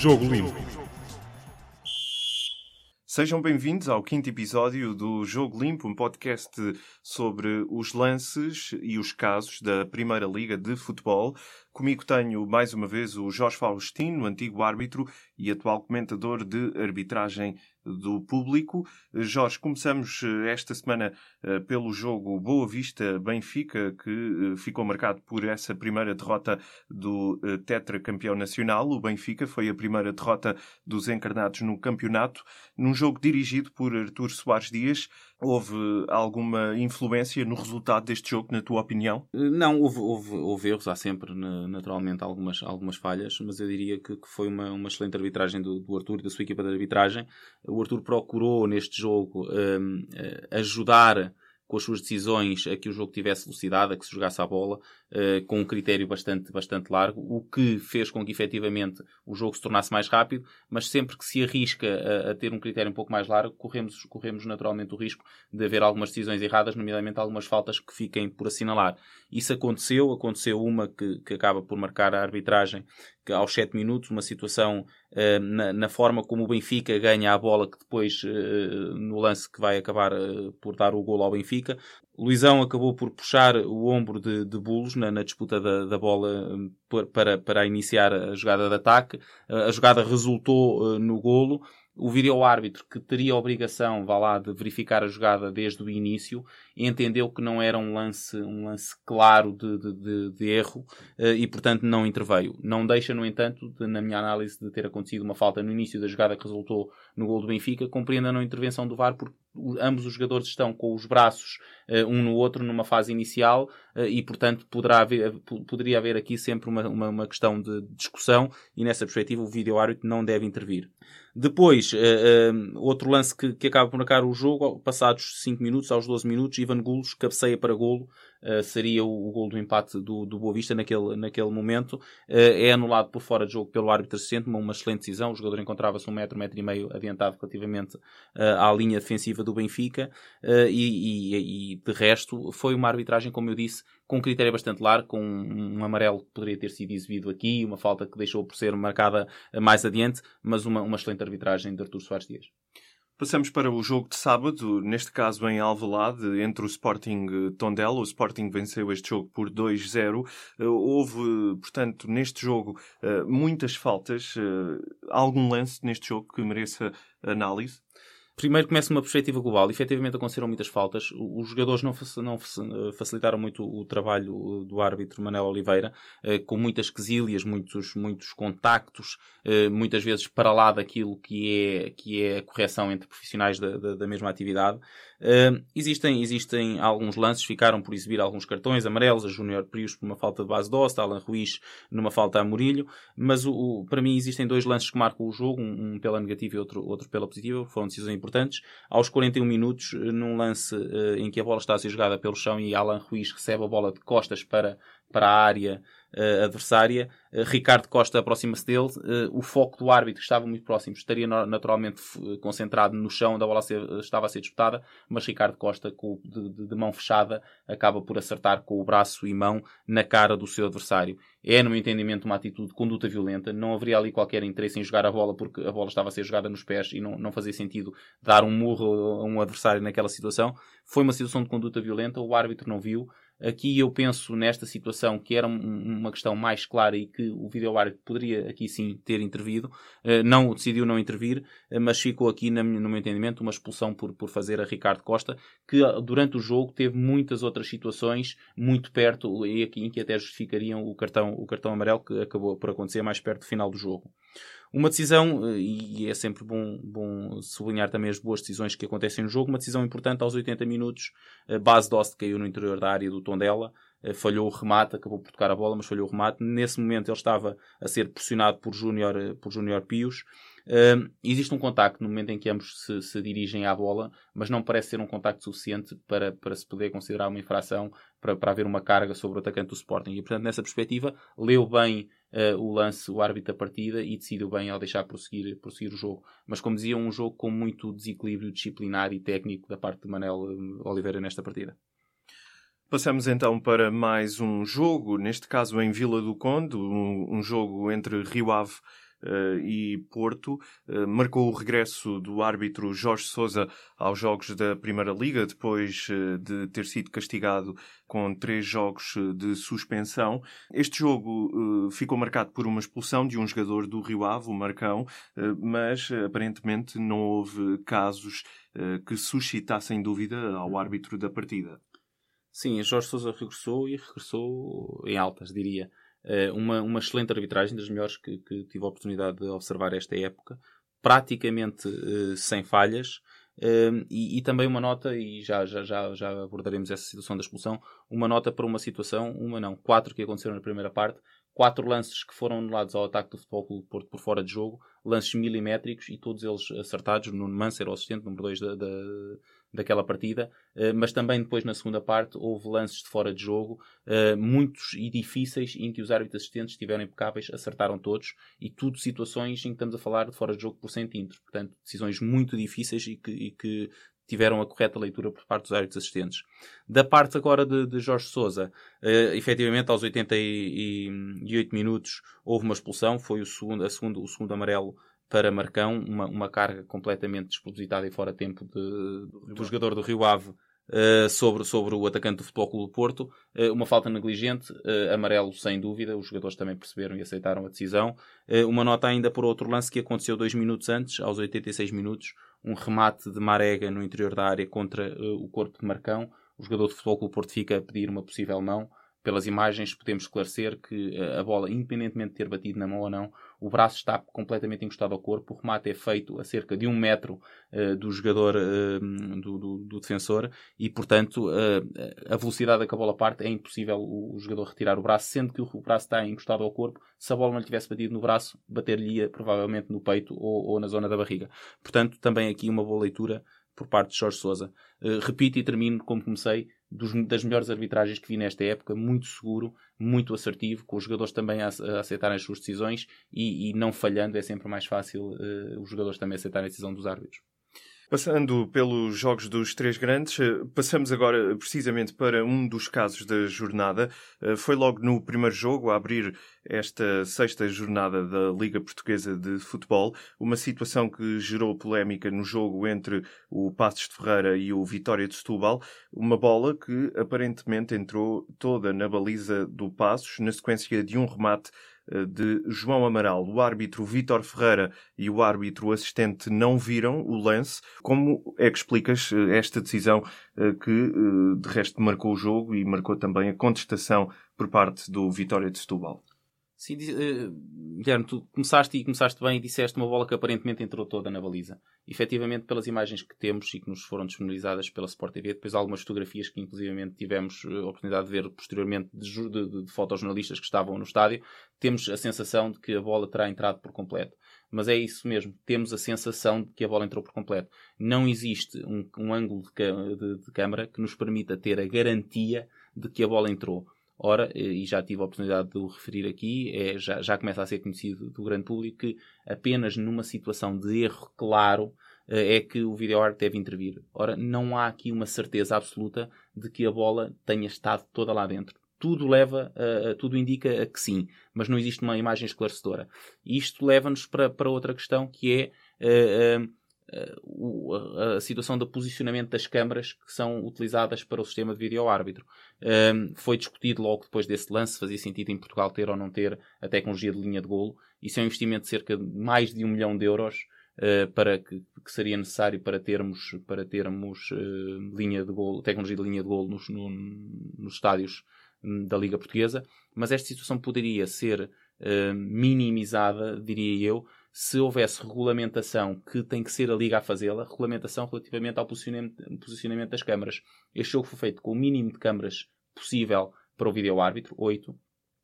Jogo Limpo. Sejam bem-vindos ao quinto episódio do Jogo Limpo, um podcast sobre os lances e os casos da Primeira Liga de Futebol. Comigo tenho mais uma vez o Jorge Faustino, antigo árbitro e atual comentador de arbitragem do público. Jorge, começamos eh, esta semana eh, pelo jogo Boa Vista-Benfica, que eh, ficou marcado por essa primeira derrota do tetracampeão nacional. O Benfica foi a primeira derrota dos encarnados no campeonato, num jogo dirigido por Artur Soares Dias. Houve alguma influência no resultado deste jogo, na tua opinião? Não, houve, houve, houve erros, há sempre, naturalmente, algumas, algumas falhas, mas eu diria que, que foi uma, uma excelente arbitragem do, do Arthur e da sua equipa de arbitragem. O Arthur procurou, neste jogo, um, eh, ajudar com as suas decisões a que o jogo tivesse velocidade, a que se jogasse a bola, uh, com um critério bastante, bastante largo, o que fez com que efetivamente o jogo se tornasse mais rápido, mas sempre que se arrisca a, a, ter um critério um pouco mais largo, corremos, corremos naturalmente o risco de haver algumas decisões erradas, nomeadamente algumas faltas que fiquem por assinalar. Isso aconteceu, aconteceu uma que, que acaba por marcar a arbitragem aos 7 minutos, uma situação uh, na, na, forma como o Benfica ganha a bola, que depois, uh, no lance que vai acabar uh, por dar o golo ao Benfica, Luizão acabou por puxar o ombro de, de Bulos na, na disputa da, da bola hum, para, para iniciar a jogada de ataque. A jogada resultou no golo o vídeo-árbitro, que teria a obrigação, vá lá, de verificar a jogada desde o início, entendeu que não era um lance, um lance claro de, de, de erro eh, e, portanto, não interveio. Não deixa, no entanto, de, na minha análise, de ter acontecido uma falta no início da jogada que resultou no gol do Benfica, compreenda a intervenção do VAR, porque ambos os jogadores estão com os braços uh, um no outro numa fase inicial uh, e, portanto, poderá haver, poderia haver aqui sempre uma, uma, uma, questão de discussão e, nessa perspectiva, o vídeo-árbitro não deve intervir. Depois, uh, outro lance que, que acaba por marcar o jogo, passados 5 minutos, aos 12 minutos, Ivan Gulos cabeceia para golo uh, seria o, o gol do empate do, do Boa Vista naquele, naquele momento. Uh, é anulado por fora de jogo pelo árbitro assistente, uma, uma excelente decisão. O jogador encontrava-se um metro, metro e meio adiantado relativamente uh, à linha defensiva do Benfica e, e, e, de resto foi uma arbitragem, como eu disse, com um critério bastante largo, com um amarelo que poderia ter sido exibido aqui, uma falta que deixou por ser marcada mais adiante, mas uma, uma excelente arbitragem de Artur Soares Dias. Passamos para o jogo de sábado, neste caso em Alvalade, entre o Sporting eh, Tondela. O Sporting venceu este jogo por 2-0. Eh, houve, portanto, neste jogo eh, muitas faltas. Algum lance neste jogo que mereça análise? Primeiro começa uma perspectiva global. Efetivamente aconteceram muitas faltas. Os jogadores não, não facilitaram muito o trabalho do árbitro Manel Oliveira, com muitas quesílias, muitos, muitos contactos, muitas vezes para lá daquilo que é, que é a correção entre profissionais da, da, da mesma atividade. Existem, existem alguns lances, ficaram por exibir alguns cartões amarelos, a Júnior Prius por uma falta de base de Osta, Alan Ruiz numa falta a Murilho, mas o, o, para mim existem dois lances que marcam o jogo, um, um, pela negativa e outro, outro pela positiva, foram decisões importantes. Aos 41 minutos, num lance uh, em que a bola está a ser jogada pelo chão e Alan Ruiz recebe a bola de costas para, para a área uh, adversária. Uh, Ricardo Costa aproxima-se dele. Uh, o foco do árbitro, que estava muito próximo, estaria naturalmente concentrado no chão onde a bola ser, estava a ser disputada, mas Ricardo Costa, com, de, de, mão fechada, acaba por acertar com o braço e mão na cara do seu adversário. É, no meu entendimento, uma atitude de conduta violenta. Não haveria ali qualquer interesse em jogar a bola porque a bola estava a ser jogada nos pés e não, não fazia sentido dar um murro a um adversário naquela situação. Foi uma situação de conduta violenta, o árbitro não viu. Aqui eu penso nesta situação que era uma questão mais clara e que o vídeo-árbitro poderia aqui sim ter intervido. Eh, não decidiu não intervir, eh, mas ficou aqui, no meu entendimento, uma expulsão por, por fazer a Ricardo Costa, que ah, durante o jogo teve muitas outras situações muito perto e aqui em que até justificariam o cartão, o cartão amarelo que acabou por acontecer mais perto do final do jogo. Uma decisão, eh, e é sempre bom, bom sublinhar também as boas decisões que acontecem no jogo, uma decisão importante aos 80 minutos, base Dost caiu no interior da área do Tondela, eh, falhou o remate, acabou por tocar a bola, mas falhou o remate. Nesse momento ele estava a ser pressionado por Júnior eh, por Júnior Pios. Uh, existe um contacto no momento em que ambos se, se, dirigem à bola, mas não parece ser um contacto suficiente para, para se poder considerar uma infração, para, para haver uma carga sobre o atacante do Sporting. E, portanto, nessa perspectiva, leu bem uh, o lance, o árbitro da partida e decidiu bem ao deixar prosseguir, prosseguir o jogo. Mas, como dizia, um jogo com muito desequilíbrio disciplinar e técnico da parte de Manel eh, Oliveira nesta partida. Passamos então para mais um jogo, neste caso em Vila do Conde, um, um jogo entre Rio Ave e Porto. Marcou o regresso do árbitro Jorge Sousa aos jogos da Primeira Liga, depois de ter sido castigado com três jogos de suspensão. Este jogo ficou marcado por uma expulsão de um jogador do Rio Ave, o Marcão, mas aparentemente não houve casos que suscitassem dúvida ao árbitro da partida. Sim, Jorge Sousa regressou e regressou em altas, diria. Uh, uma, uma excelente arbitragem, das melhores que, que, tive a oportunidade de observar esta época, praticamente uh, sem falhas. Uh, e, e, também uma nota, e já, já, já, já abordaremos essa situação da expulsão, uma nota para uma situação, uma não, quatro que aconteceram na primeira parte, quatro lances que foram anulados ao ataque do Futebol Clube Porto por fora de jogo, lances milimétricos e todos eles acertados. Nuno Manso era o assistente, número 2 da, da, daquela partida, uh, mas também depois na segunda parte houve lances de fora de jogo, uh, muitos e difíceis, em que os árbitros assistentes estiveram impecáveis, acertaram todos, e tudo situações em que estamos a falar de fora de jogo por centímetro. Portanto, decisões muito difíceis e que, e que tiveram a correta leitura por parte dos árbitros assistentes. Da parte agora de, de Jorge Sousa, uh, efetivamente aos 88 minutos houve uma expulsão, foi o segundo, segundo, o segundo amarelo para Marcão, uma, uma carga completamente despropositada e fora tempo de, do jogador do Rio Ave uh, sobre, sobre o atacante do Futebol Clube do Porto. Uh, uma falta negligente, uh, amarelo sem dúvida, os jogadores também perceberam e aceitaram a decisão. uma nota ainda por outro lance que aconteceu dois minutos antes, aos 86 minutos, um remate de Marega no interior da área contra o corpo de Marcão. O jogador de futebol Clube Porto fica a pedir uma possível mão. Pelas imagens podemos esclarecer que a bola, independentemente de ter batido na mão ou não, o braço está completamente encostado ao corpo, o remate é feito a cerca de um metro uh, do jogador, uh, do, do, do, defensor, e portanto uh, a velocidade a que a bola parte é impossível o, o, jogador retirar o braço, sendo que o, o, braço está encostado ao corpo. Se a bola não lhe tivesse batido no braço, bater-lhe provavelmente no peito ou, ou, na zona da barriga. Portanto, também aqui uma boa leitura por parte de Jorge Sousa. repito e termino como comecei dos, das melhores arbitragens que vi nesta época, muito seguro, muito assertivo, com os jogadores também a, a aceitarem as suas decisões e, e, não falhando, é sempre mais fácil uh, os jogadores também aceitarem a decisão dos árbitros. Passando pelos jogos dos três grandes, eh, passamos agora precisamente para um dos casos da jornada. Eh, foi logo no primeiro jogo, a abrir esta sexta jornada da Liga Portuguesa de Futebol, uma situação que gerou polémica no jogo entre o Passos de Ferreira e o Vitória de Setúbal, uma bola que aparentemente entrou toda na baliza do Passos, na sequência de um remate eh, de João Amaral. O árbitro Vítor Ferreira e o árbitro assistente não viram o lance. Como é que explicas eh, esta decisão eh, que, de resto, marcou o jogo e marcou também a contestação por parte do Vitória de Setúbal? Sim, uh, Guilherme, tu começaste e começaste bem e disseste uma bola que aparentemente entrou toda na baliza. Efetivamente, pelas imagens que temos e que nos foram disponibilizadas pela Sport TV, depois algumas fotografias que inclusivamente tivemos a oportunidade de ver posteriormente de, de, de fotojornalistas que estavam no estádio, temos a sensação de que a bola terá entrado por completo. Mas é isso mesmo, temos a sensação de que a bola entrou por completo. Não existe um, um ângulo de, de, de câmara que nos permita ter a garantia de que a bola entrou. Ora, e já tive a oportunidade de o referir aqui, é, já, já começa a ser conhecido do grande público que apenas numa situação de erro claro eh, é que o videoart deve intervir. Ora, não há aqui uma certeza absoluta de que a bola tenha estado toda lá dentro. Tudo leva, uh, tudo indica a que sim, mas não existe uma imagem esclarecedora. Isto leva-nos para, para outra questão que é uh, a situação do posicionamento das câmaras que são utilizadas para o sistema de vídeo árbitro. Um, foi discutido logo depois desse lance, fazia sentido em Portugal ter ou não ter a tecnologia de linha de golo. Isso é um investimento de cerca de mais de um milhão de euros uh, para que, que, seria necessário para termos, para termos uh, linha de golo, tecnologia de linha de golo nos, no, nos estádios um, da Liga Portuguesa. Mas esta situação poderia ser uh, minimizada, diria eu, se houvesse regulamentação que tem que ser a Liga a fazê-la, regulamentação relativamente ao posicionamento, das câmaras. Este jogo foi feito com o mínimo de câmaras possível para o vídeo árbitro, 8.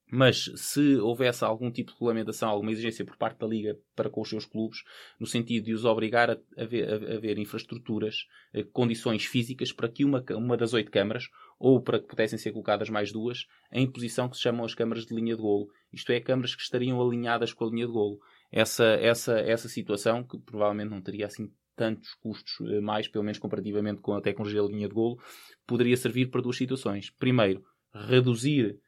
Mas se houvesse algum tipo de regulamentação, alguma exigência por parte da Liga para com os seus clubes, no sentido de os obrigar a, a, ver, a, a ver infraestruturas, eh, condições físicas para que uma, uma das oito câmaras, ou para que pudessem ser colocadas mais duas, em posição que se chamam as câmaras de linha de golo. Isto é, câmaras que estariam alinhadas com a linha de golo essa, essa, essa situação, que provavelmente não teria assim tantos custos eh, mais, pelo menos comparativamente com a tecnologia de linha de golo, poderia servir para duas situações. Primeiro, reduzir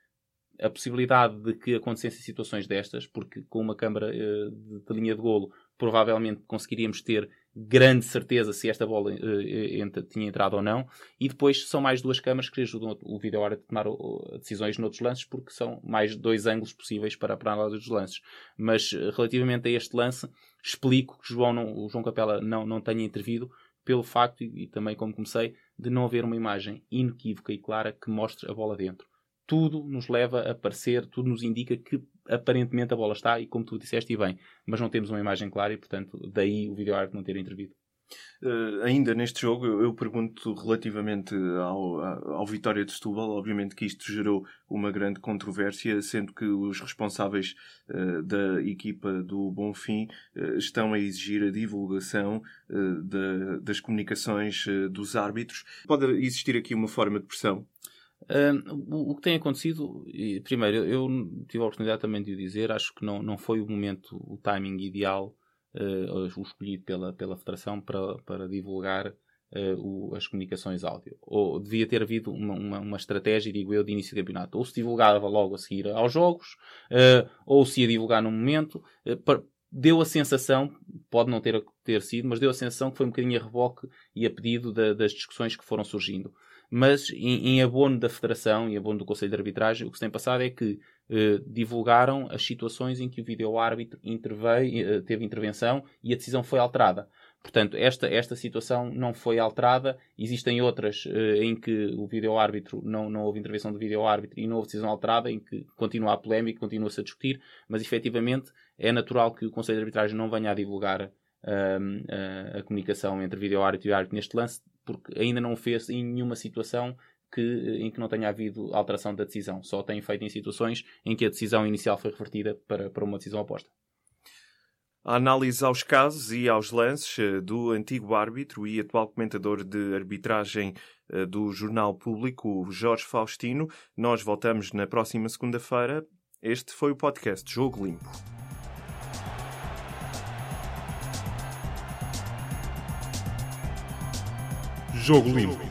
a possibilidade de que acontecessem situações destas, porque com uma câmara de, de, linha de golo provavelmente conseguiríamos ter grande certeza se esta bola uh, tinha entrado ou não. E depois são mais duas câmaras que ajudam o vídeo a tomar decisões noutros lances, porque são mais dois ângulos possíveis para, para a análise dos lances. Mas relativamente a este lance, explico que João não, o João Capela não, não tenha intervido pelo facto, e, e também como comecei, de não haver uma imagem inequívoca e clara que mostre a bola dentro tudo nos leva a parecer, tudo nos indica que aparentemente a bola está, e como tu disseste, e bem, mas não temos uma imagem clara e, portanto, daí o vídeo-árbitro não ter intervido. Uh, ainda neste jogo, eu, pergunto relativamente ao, ao Vitória de Setúbal, obviamente que isto gerou uma grande controvérsia, sendo que os responsáveis uh, da equipa do Bonfim uh, estão a exigir a divulgação da, das comunicações dos árbitros. Pode existir aqui uma forma de pressão o, o, que tem acontecido, e, primeiro, eu, tive a oportunidade também de o dizer, acho que não, não foi o momento, o timing ideal, uh, o escolhido pela, pela Federação para, para divulgar uh, o, as comunicações áudio. Ou devia ter havido uma, uma, uma, estratégia, digo eu, de início de campeonato. Ou se divulgava logo a seguir aos jogos, uh, ou se ia divulgar no momento. Para, deu a sensação, pode não ter, ter sido, mas deu a sensação que foi um bocadinho a reboque e a pedido da, das discussões que foram surgindo mas em, em, abono da Federação e abono do Conselho de Arbitragem, o que se tem passado é que eh, divulgaram as situações em que o vídeo-árbitro eh, teve intervenção e a decisão foi alterada. Portanto, esta, esta situação não foi alterada. Existem outras eh, em que o vídeo-árbitro não, não houve intervenção do vídeo-árbitro e não houve decisão alterada, em que continua a polémica, continua-se a discutir, mas efetivamente é natural que o Conselho de Arbitragem não venha a divulgar a, a comunicação entre vídeo-árbitro e árbitro neste lance, porque ainda não fez em nenhuma situação que, em que não tenha havido alteração da decisão. Só tem feito em situações em que a decisão inicial foi revertida para, para uma decisão oposta. A análise aos casos e aos lances eh, do antigo árbitro e atual comentador de arbitragem eh, do Jornal Público, Jorge Faustino. Nós voltamos na próxima segunda-feira. Este foi o podcast Jogo Limpo. Jogo Limpo.